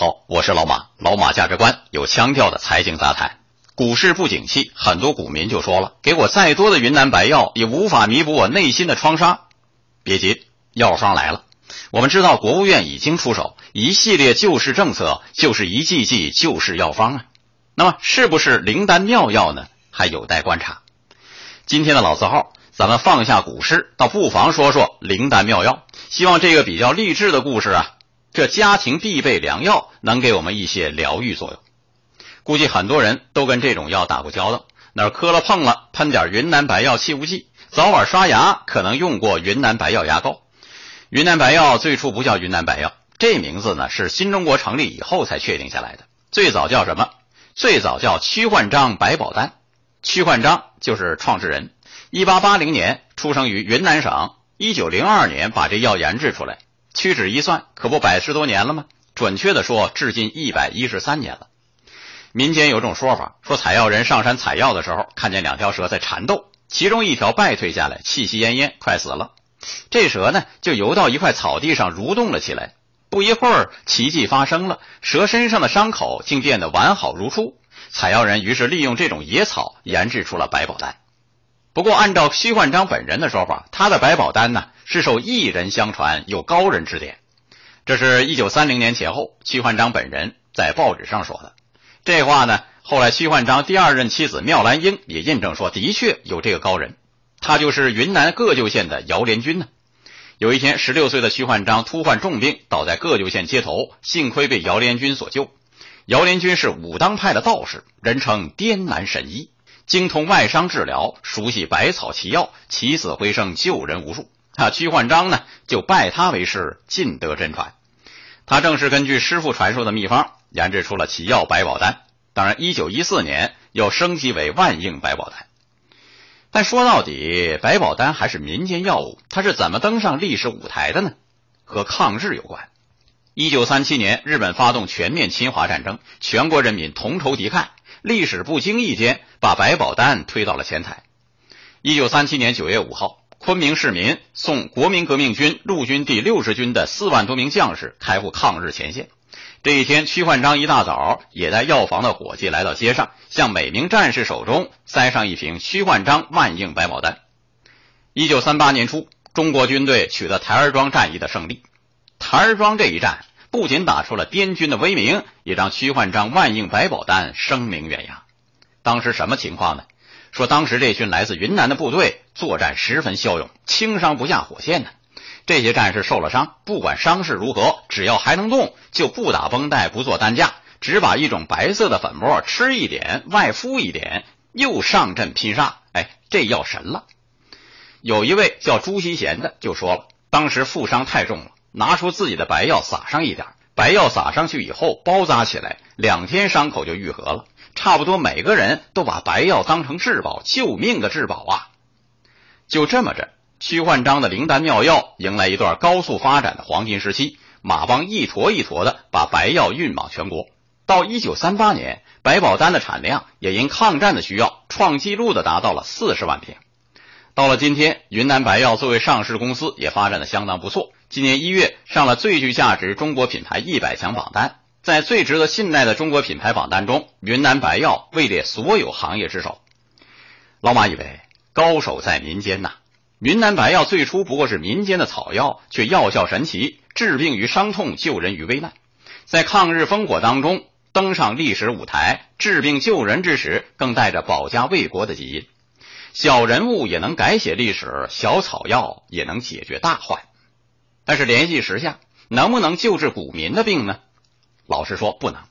好，我是老马，老马价值观有腔调的财经杂谈。股市不景气，很多股民就说了：“给我再多的云南白药，也无法弥补我内心的创伤。”别急，药方来了。我们知道，国务院已经出手一系列救市政策，就是一剂剂救市药方啊。那么，是不是灵丹妙药呢？还有待观察。今天的老字号，咱们放下股市，倒不妨说说灵丹妙药。希望这个比较励志的故事啊，这家庭必备良药，能给我们一些疗愈作用。估计很多人都跟这种药打过交道，哪磕了碰了，喷点云南白药气雾剂；早晚刷牙可能用过云南白药牙膏。云南白药最初不叫云南白药，这名字呢是新中国成立以后才确定下来的。最早叫什么？最早叫屈焕章白宝丹。屈焕章就是创始人，一八八零年出生于云南省，一九零二年把这药研制出来。屈指一算，可不百十多年了吗？准确的说，至今一百一十三年了。民间有种说法，说采药人上山采药的时候，看见两条蛇在缠斗，其中一条败退下来，气息奄奄，快死了。这蛇呢，就游到一块草地上蠕动了起来。不一会儿，奇迹发生了，蛇身上的伤口竟变得完好如初。采药人于是利用这种野草研制出了百宝丹。不过，按照徐焕章本人的说法，他的百宝丹呢是受一人相传，有高人指点。这是一九三零年前后，屈焕章本人在报纸上说的。这话呢，后来屈焕章第二任妻子妙兰英也印证说，的确有这个高人，他就是云南个旧县的姚连军呢。有一天，十六岁的徐焕章突患重病，倒在个旧县街头，幸亏被姚连军所救。姚连军是武当派的道士，人称滇南神医，精通外伤治疗，熟悉百草奇药，起死回生，救人无数。啊，屈焕章呢，就拜他为师，尽得真传。他正是根据师傅传授的秘方。研制出了奇药百宝丹，当然，一九一四年又升级为万应百宝丹。但说到底，百宝丹还是民间药物，它是怎么登上历史舞台的呢？和抗日有关。一九三七年，日本发动全面侵华战争，全国人民同仇敌忾，历史不经意间把百宝丹推到了前台。一九三七年九月五号，昆明市民送国民革命军陆军第六十军的四万多名将士开赴抗日前线。这一天，屈焕章一大早也带药房的伙计来到街上，向每名战士手中塞上一瓶屈焕章万应百宝丹。一九三八年初，中国军队取得台儿庄战役的胜利。台儿庄这一战不仅打出了滇军的威名，也让屈焕章万应百宝丹声名远扬。当时什么情况呢？说当时这群来自云南的部队作战十分骁勇，轻伤不下火线呢。这些战士受了伤，不管伤势如何，只要还能动，就不打绷带，不做担架，只把一种白色的粉末吃一点，外敷一点，又上阵拼杀。哎，这药神了！有一位叫朱锡贤的就说了，当时负伤太重了，拿出自己的白药撒上一点，白药撒上去以后包扎起来，两天伤口就愈合了。差不多每个人都把白药当成至宝，救命的至宝啊！就这么着。屈焕章的灵丹妙药迎来一段高速发展的黄金时期，马帮一坨一坨的把白药运往全国。到一九三八年，白宝丹的产量也因抗战的需要创纪录的达到了四十万瓶。到了今天，云南白药作为上市公司也发展的相当不错。今年一月上了最具价值中国品牌一百强榜单，在最值得信赖的中国品牌榜单中，云南白药位列所有行业之首。老马以为高手在民间呐。云南白药最初不过是民间的草药，却药效神奇，治病于伤痛，救人于危难。在抗日烽火当中登上历史舞台，治病救人之时，更带着保家卫国的基因。小人物也能改写历史，小草药也能解决大患。但是联系时下，能不能救治股民的病呢？老实说，不能。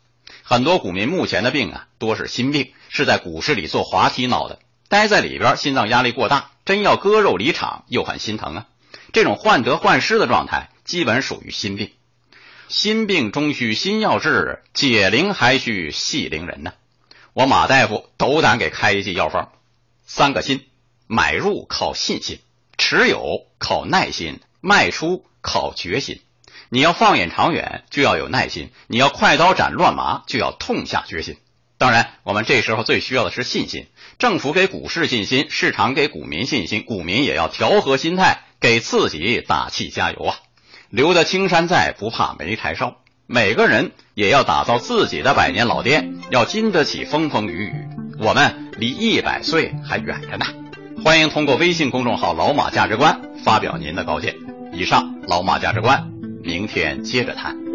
很多股民目前的病啊，多是心病，是在股市里做滑梯闹的。待在里边，心脏压力过大，真要割肉离场，又很心疼啊。这种患得患失的状态，基本属于心病。心病终须心药治，解铃还须系铃人呢。我马大夫斗胆给开一剂药方：三个心，买入靠信心，持有靠耐心，卖出靠决心。你要放眼长远，就要有耐心；你要快刀斩乱麻，就要痛下决心。当然，我们这时候最需要的是信心。政府给股市信心，市场给股民信心，股民也要调和心态，给自己打气加油啊！留得青山在，不怕没柴烧。每个人也要打造自己的百年老店，要经得起风风雨雨。我们离一百岁还远着呢。欢迎通过微信公众号“老马价值观”发表您的高见。以上，老马价值观，明天接着谈。